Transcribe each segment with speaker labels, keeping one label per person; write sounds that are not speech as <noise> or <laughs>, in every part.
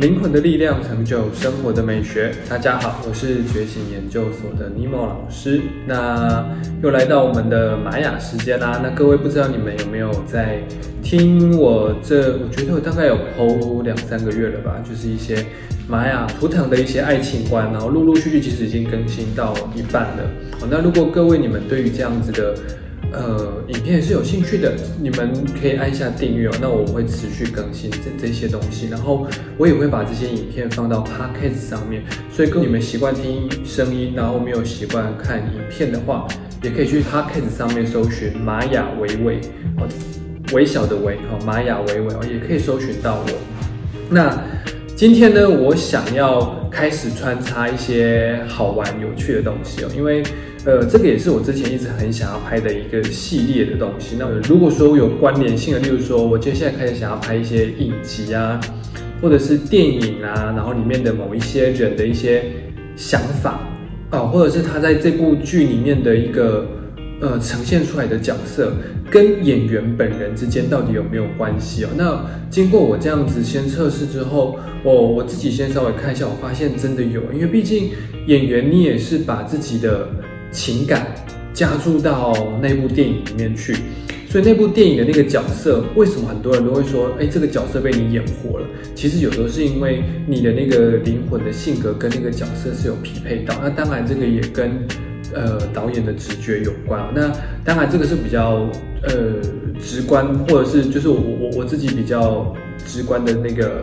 Speaker 1: 灵魂的力量成就生活的美学。大家好，我是觉醒研究所的尼莫老师。那又来到我们的玛雅时间啦。那各位不知道你们有没有在听我这？我觉得我大概有 PO 两三个月了吧，就是一些玛雅图腾的一些爱情观，然后陆陆续续其实已经更新到一半了。那如果各位你们对于这样子的。呃，影片是有兴趣的，你们可以按下订阅哦。那我会持续更新这这些东西，然后我也会把这些影片放到 Podcast 上面。所以，跟你们习惯听声音，然后没有习惯看影片的话，也可以去 Podcast 上面搜寻玛雅维维哦，微小的微哦，玛雅维维哦，也可以搜寻到我。那今天呢，我想要开始穿插一些好玩有趣的东西哦，因为。呃，这个也是我之前一直很想要拍的一个系列的东西。那如果说有关联性的，例如说我接下来开始想要拍一些影集啊，或者是电影啊，然后里面的某一些人的一些想法啊，或者是他在这部剧里面的一个呃呈现出来的角色，跟演员本人之间到底有没有关系哦？那经过我这样子先测试之后，我我自己先稍微看一下，我发现真的有，因为毕竟演员你也是把自己的。情感加注到那部电影里面去，所以那部电影的那个角色，为什么很多人都会说，哎，这个角色被你演活了？其实有时候是因为你的那个灵魂的性格跟那个角色是有匹配到。那当然，这个也跟呃导演的直觉有关。那当然，这个是比较呃直观，或者是就是我我我自己比较直观的那个。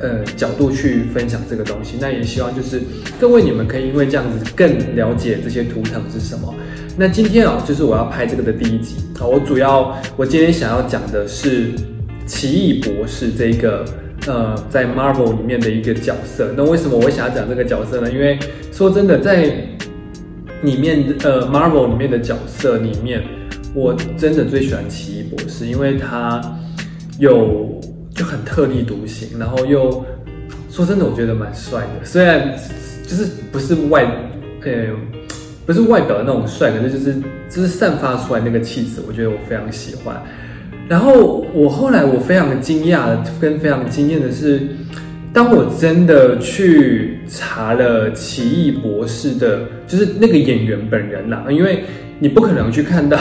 Speaker 1: 呃，角度去分享这个东西，那也希望就是各位你们可以因为这样子更了解这些图腾是什么。那今天啊，就是我要拍这个的第一集啊，我主要我今天想要讲的是奇异博士这个呃，在 Marvel 里面的一个角色。那为什么我想要讲这个角色呢？因为说真的，在里面呃 Marvel 里面的角色里面，我真的最喜欢奇异博士，因为他有。就很特立独行，然后又说真的，我觉得蛮帅的。虽然就是不是外，呃，不是外表的那种帅，可是就是就是散发出来那个气质，我觉得我非常喜欢。然后我后来我非常惊讶跟非常惊艳的是，当我真的去查了奇异博士的，就是那个演员本人啦，因为。你不可能去看到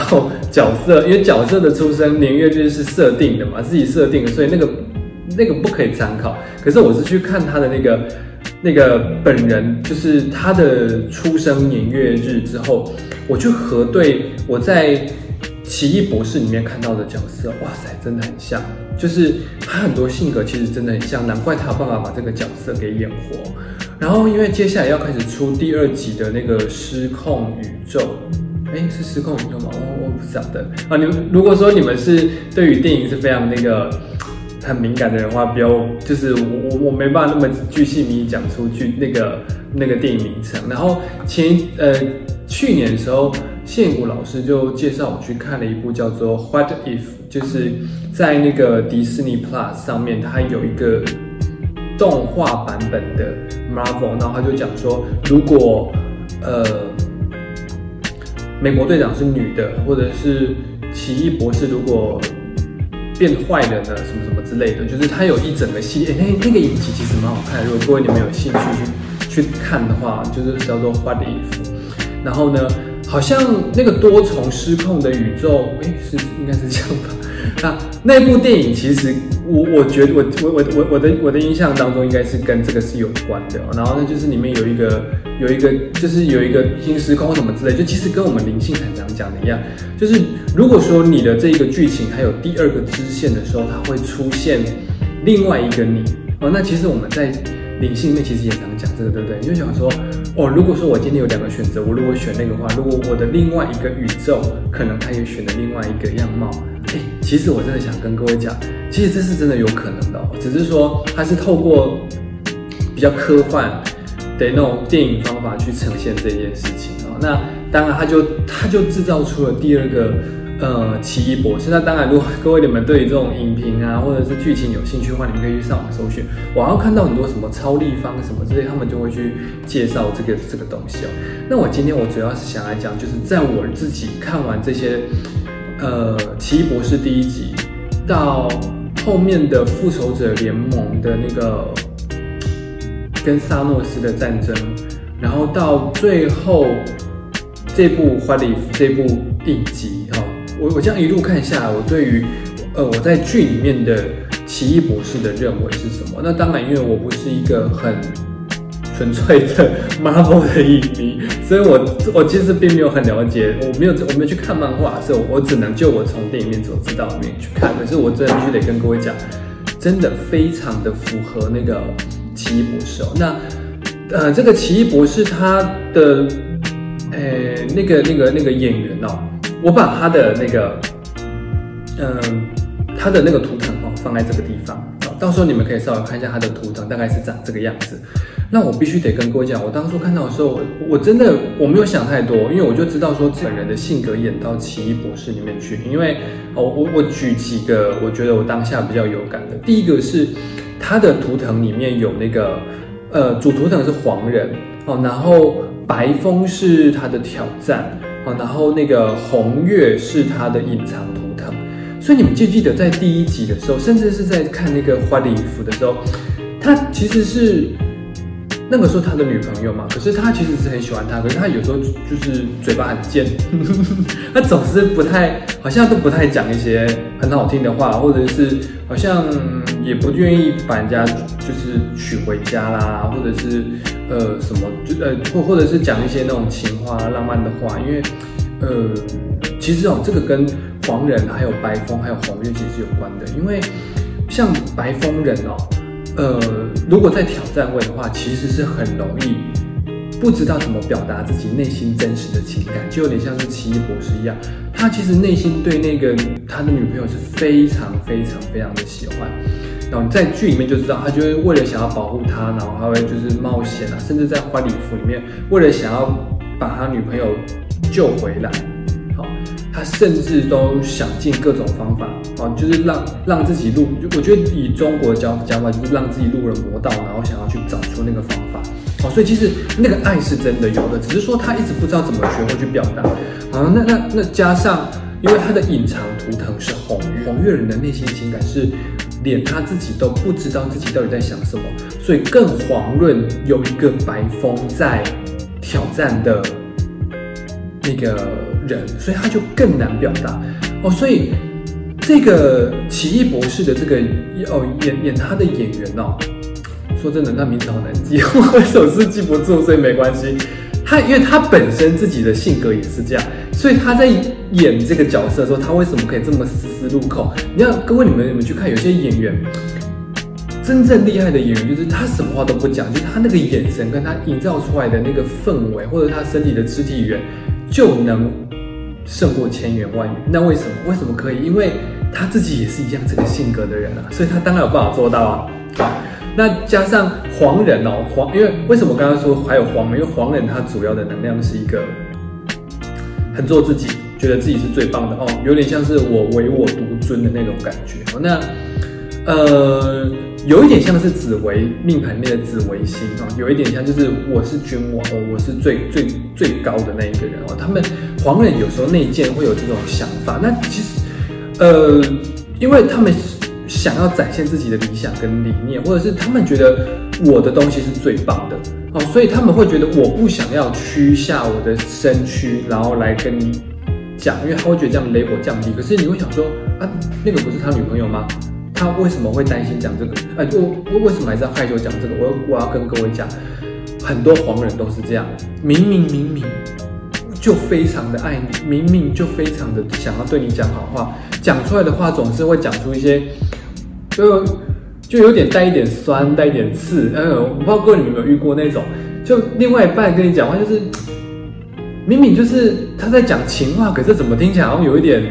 Speaker 1: 角色，因为角色的出生年月日是设定的嘛，自己设定的，所以那个那个不可以参考。可是我是去看他的那个那个本人，就是他的出生年月日之后，我去核对我在奇异博士里面看到的角色，哇塞，真的很像，就是他很多性格其实真的很像，难怪他有办法把这个角色给演活。然后因为接下来要开始出第二集的那个失控宇宙。哎，是失控宇宙吗？我我不晓得啊。你如果说你们是对于电影是非常那个很敏感的人话，不要就是我我我没办法那么巨细靡讲出去那个那个电影名称。然后前呃去年的时候，谢谷老师就介绍我去看了一部叫做《What If》，就是在那个迪士尼 Plus 上面，它有一个动画版本的 Marvel，然后他就讲说，如果呃。美国队长是女的，或者是奇异博士如果变坏了呢？什么什么之类的，就是它有一整个系列。那那个影集其实蛮好看，如果各位你们有兴趣去去看的话，就是叫做 What If。然后呢，好像那个多重失控的宇宙，哎，是应该是这样吧？<laughs> 那那部电影其实，我我觉得我我我我我的我的印象当中应该是跟这个是有关的。然后呢，就是里面有一个有一个就是有一个新时空什么之类，就其实跟我们灵性很常讲的一样，就是如果说你的这一个剧情还有第二个支线的时候，它会出现另外一个你哦。那其实我们在灵性里面其实也常讲这个，对不对？你就想说哦，如果说我今天有两个选择，我如果选那个话，如果我的另外一个宇宙可能他也选了另外一个样貌。哎，其实我真的想跟各位讲，其实这是真的有可能的，只是说它是透过比较科幻的那种电影方法去呈现这件事情哦。那当然，他就他就制造出了第二个呃奇异博士。那当然，如果各位你们对于这种影评啊或者是剧情有兴趣的话，你们可以去上网搜寻，我要看到很多什么超立方什么之类，他们就会去介绍这个这个东西哦。那我今天我主要是想来讲，就是在我自己看完这些。呃，奇异博士第一集到后面的复仇者联盟的那个跟萨诺斯的战争，然后到最后这部《花里》这部影集哈，我我这样一路看下来，我对于呃我在剧里面的奇异博士的认为是什么？那当然，因为我不是一个很。纯粹的 Marvel 的影迷，所以我我其实并没有很了解，我没有我没有去看漫画，所以我只能就我从电影面所知道里面去看。可是我真的必须得跟各位讲，真的非常的符合那个奇异博士哦。那呃，这个奇异博士他的呃那个那个那个演员哦，我把他的那个嗯他的那个图腾哦放在这个地方。到时候你们可以稍微看一下他的图腾，大概是长这个样子。那我必须得跟各位讲，我当初看到的时候，我真的我没有想太多，因为我就知道说这本人的性格演到奇异博士里面去。因为我我我举几个我觉得我当下比较有感的，第一个是他的图腾里面有那个呃主图腾是黄人哦，然后白风是他的挑战哦，然后那个红月是他的隐藏图腾。所以你们记不记得在第一集的时候，甚至是在看那个花的衣服的时候，他其实是那个时候他的女朋友嘛。可是他其实是很喜欢他，可是他有时候就是嘴巴很贱，<laughs> 他总是不太，好像都不太讲一些很好听的话，或者是好像也不愿意把人家就是娶回家啦，或者是呃什么就呃或或者是讲一些那种情话浪漫的话，因为呃其实哦这个跟。黄人还有白风还有红月其实是有关的，因为像白风人哦，呃，如果在挑战位的话，其实是很容易不知道怎么表达自己内心真实的情感，就有点像是奇异博士一样，他其实内心对那个他的女朋友是非常非常非常的喜欢，然后在剧里面就知道，他就会为了想要保护她，然后还会就是冒险啊，甚至在花礼服里面，为了想要把他女朋友救回来。他甚至都想尽各种方法啊，就是让让自己入，我觉得以中国的讲讲法，就是让自己入了魔道，然后想要去找出那个方法。哦，所以其实那个爱是真的有的，只是说他一直不知道怎么学会去表达。啊，那那那加上，因为他的隐藏图腾是红红月人的内心情感是连他自己都不知道自己到底在想什么，所以更遑论有一个白风在挑战的那个。人，所以他就更难表达哦。所以这个奇异博士的这个哦演演他的演员哦，说真的，那名字好难记，我手是记不住，所以没关系。他因为他本身自己的性格也是这样，所以他在演这个角色的时候，他为什么可以这么丝丝入扣？你要各位你们你们去看，有些演员真正厉害的演员，就是他什么话都不讲，就是他那个眼神跟他营造出来的那个氛围，或者他身体的肢体语言，就能。胜过千言万语，那为什么？为什么可以？因为他自己也是一样这个性格的人啊，所以他当然有办法做到啊。好，那加上黄人哦，黄，因为为什么刚刚说还有黄人？因为黄人他主要的能量是一个很做自己，觉得自己是最棒的哦，有点像是我唯我独尊的那种感觉。那呃。有一点像是紫微命盘里的紫微星啊，有一点像就是我是君王哦，我是最最最高的那一个人哦。他们黄人有时候内建会有这种想法，那其实呃，因为他们想要展现自己的理想跟理念，或者是他们觉得我的东西是最棒的哦，所以他们会觉得我不想要屈下我的身躯，然后来跟你讲，因为他会觉得这样 level 降低。可是你会想说啊，那个不是他女朋友吗？他为什么会担心讲这个？哎，我我为什么还是要害羞讲这个？我我要跟各位讲，很多黄人都是这样，明明明明就非常的爱你，明明就非常的想要对你讲好话，讲出来的话总是会讲出一些，就就有点带一点酸，带一点刺。嗯，我不知道各位你有没有遇过那种，就另外一半跟你讲话，就是明明就是他在讲情话，可是怎么听起来好像有一点。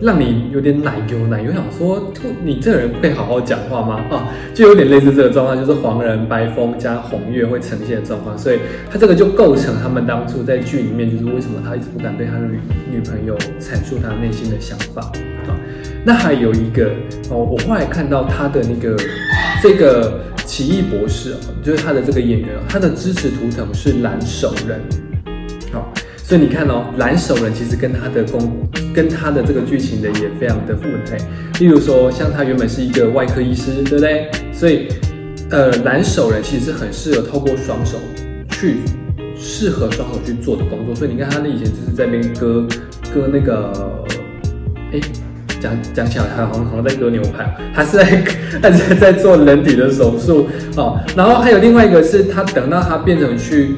Speaker 1: 让你有点奶油奶油，想说，你这个人会好好讲话吗？啊，就有点类似这个状况，就是黄人白风加红月会呈现的状况，所以他这个就构成他们当初在剧里面，就是为什么他一直不敢对他的女女朋友阐述他内心的想法啊。那还有一个哦，我后来看到他的那个这个奇异博士，就是他的这个演员，他的支持图腾是蓝手人，好。所以你看哦，蓝手人其实跟他的工，跟他的这个剧情的也非常的符合。例如说，像他原本是一个外科医师，对不对？所以呃，蓝手人其实是很适合透过双手去适合双手去做的工作，所以你看他那以前就是在那边割割那个，哎，讲讲起来好像好像在割牛排，他是在 <laughs> 他是在做人体的手术哦。然后还有另外一个是他等到他变成去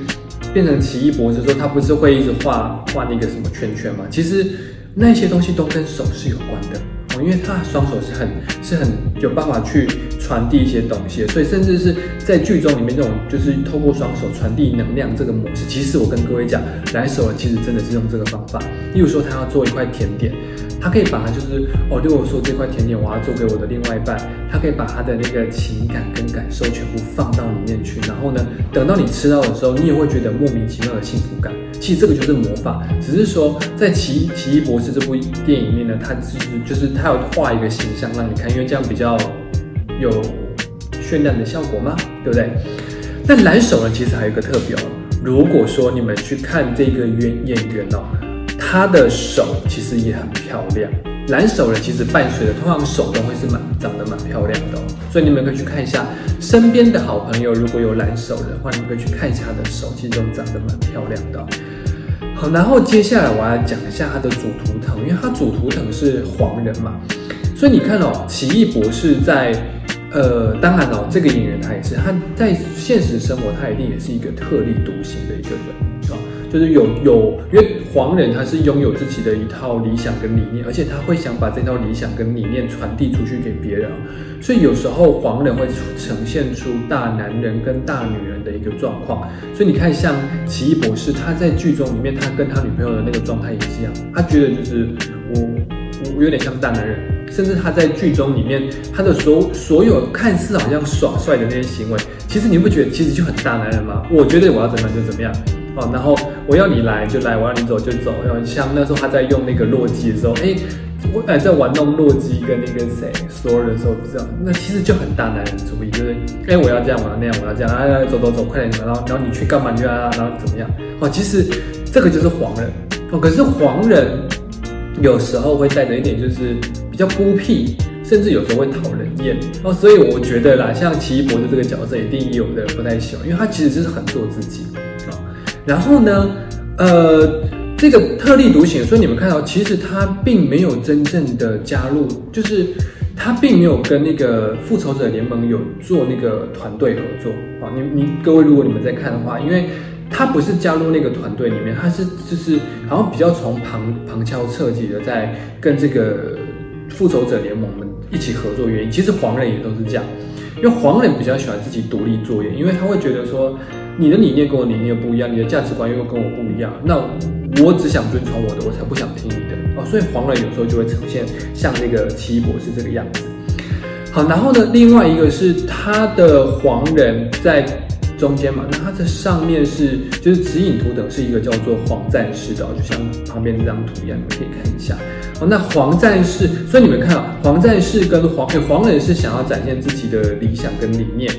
Speaker 1: 变成奇异博士之后，他不是会一直画画那个什么圈圈吗？其实那些东西都跟手是有关的哦。因为他的双手是很是很有办法去传递一些东西，所以甚至是在剧中里面这种就是透过双手传递能量这个模式，其实我跟各位讲，来手人其实真的是用这个方法。例如说他要做一块甜点，他可以把它就是哦，如果说这块甜点我要做给我的另外一半，他可以把他的那个情感跟感受全部放到里面去，然后呢，等到你吃到的时候，你也会觉得莫名其妙的幸福感。其实这个就是魔法，只是说在《奇奇异博士》这部电影里面呢，他其实就是他要画一个形象让你看，因为这样比较有渲染的效果吗，对不对？那蓝手呢，其实还有一个特别哦。如果说你们去看这个演演员哦，他的手其实也很漂亮。蓝手人其实伴随的通常手都会是蛮长得蛮漂亮的，所以你们可以去看一下身边的好朋友，如果有蓝手的话，你们可以去看一下他的手，其实都长得蛮漂亮的。好，然后接下来我要讲一下他的主图腾，因为他主图腾是黄人嘛，所以你看哦，奇异博士在，呃，当然哦，这个演员他也是，他在现实生活他一定也是一个特立独行的一个人，啊。就是有有，因为黄人他是拥有自己的一套理想跟理念，而且他会想把这套理想跟理念传递出去给别人，所以有时候黄人会呈现出大男人跟大女人的一个状况。所以你看，像奇异博士，他在剧中里面，他跟他女朋友的那个状态也是一样，他觉得就是我我有点像大男人，甚至他在剧中里面，他的所所有看似好像耍帅的那些行为，其实你不觉得其实就很大男人吗？我觉得我要怎么样就怎么样。哦，然后我要你来就来，我要你走就走。然后像那时候他在用那个洛基的时候，哎，我哎在玩弄洛基跟那个谁索尔的时候，不知道那其实就很大男人主义，就是哎我要这样，我要那样，我要这样，啊走走走，快点，然后然后你去干嘛？你要然后怎么样？哦，其实这个就是黄人哦。可是黄人有时候会带着一点就是比较孤僻，甚至有时候会讨人厌哦。所以我觉得啦，像奇异博士这个角色，一定有的人不太喜欢，因为他其实就是很做自己啊。然后呢，呃，这个特立独行，所以你们看到，其实他并没有真正的加入，就是他并没有跟那个复仇者联盟有做那个团队合作啊。你你各位，如果你们在看的话，因为他不是加入那个团队里面，他是就是好像比较从旁旁敲侧击的在跟这个复仇者联盟们一起合作。原因其实黄人也都是这样，因为黄人比较喜欢自己独立作业，因为他会觉得说。你的理念跟我理念不一样，你的价值观又跟我不一样，那我只想遵从我的，我才不想听你的哦。所以黄人有时候就会呈现像那个奇异博士这个样子。好，然后呢，另外一个是他的黄人在中间嘛，那它的上面是就是指引图等是一个叫做黄战士的，就像旁边这张图一样，你们可以看一下。哦，那黄战士，所以你们看啊，黄战士跟黄黄人是想要展现自己的理想跟理念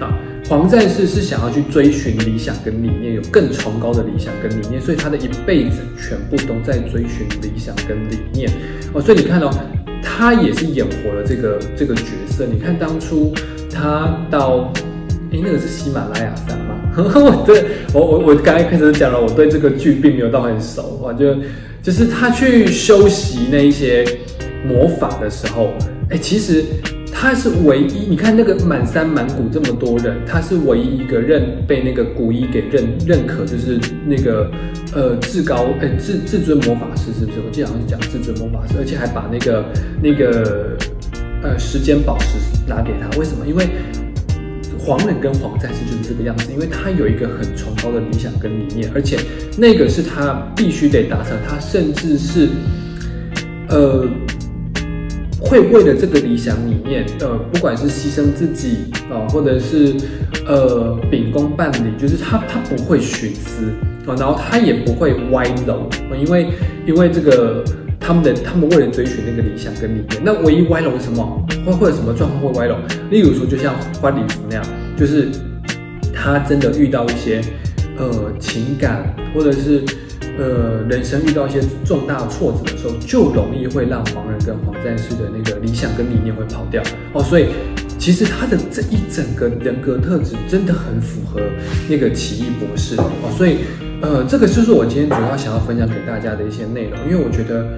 Speaker 1: 啊。黄战士是想要去追寻理想跟理念，有更崇高的理想跟理念，所以他的一辈子全部都在追寻理想跟理念哦。所以你看哦他也是演活了这个这个角色。你看当初他到，哎，那个是喜马拉雅山吗？<laughs> 我对我我我刚才开始讲了，我对这个剧并没有到很熟啊，就就是他去修习那一些魔法的时候，哎，其实。他是唯一，你看那个满山满谷这么多人，他是唯一一个认被那个古一给认认可，就是那个呃至高哎至至尊魔法师是不是？我记得好像是讲至尊魔法师，而且还把那个那个呃时间宝石拿给他。为什么？因为黄人跟黄战士就是这个样子，因为他有一个很崇高的理想跟理念，而且那个是他必须得达成，他甚至是呃。会为了这个理想理念，呃，不管是牺牲自己啊，或者是呃秉公办理，就是他他不会徇私啊，然后他也不会歪楼啊，因为因为这个他们的他们为了追寻那个理想跟理念，那唯一歪楼什么会会有什么状况会歪楼？例如说，就像花礼服那样，就是他真的遇到一些呃情感或者是。呃人生遇到一些重大挫折的时候，就容易会让黄人跟黄战士的那个理想跟理念会跑掉哦，所以。其实他的这一整个人格特质真的很符合那个奇异博士哦，所以呃，这个就是我今天主要想要分享给大家的一些内容，因为我觉得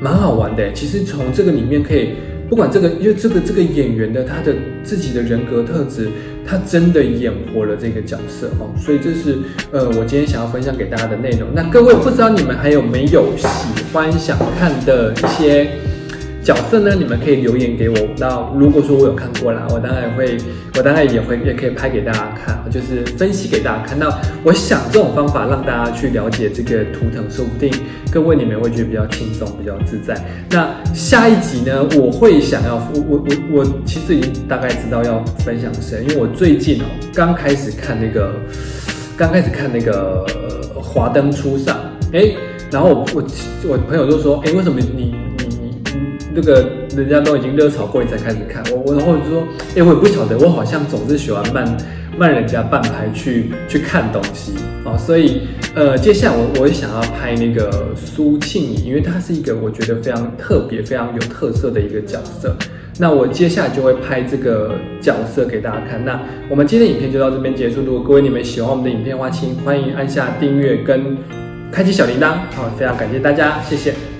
Speaker 1: 蛮好玩的。其实从这个里面可以，不管这个，因为这个这个演员的他的自己的人格特质，他真的演活了这个角色哦，所以这是呃我今天想要分享给大家的内容。那各位不知道你们还有没有喜欢想看的一些？角色呢？你们可以留言给我。那如果说我有看过啦，我当然会，我当然也会，也可以拍给大家看，就是分析给大家看。那我想这种方法让大家去了解这个图腾，说不定各位你们会觉得比较轻松，比较自在。那下一集呢，我会想要，我我我我其实已经大概知道要分享谁，因为我最近哦刚开始看那个，刚开始看那个华灯初上，哎，然后我我我朋友就说，哎，为什么你？那个人家都已经热炒过，你才开始看我，我然后就说，哎，我也不晓得，我好像总是喜欢慢慢人家半拍去去看东西啊，所以呃，接下来我我也想要拍那个苏庆怡，因为她是一个我觉得非常特别、非常有特色的一个角色，那我接下来就会拍这个角色给大家看。那我们今天影片就到这边结束。如果各位你们喜欢我们的影片的话，请欢迎按下订阅跟开启小铃铛。好，非常感谢大家，谢谢。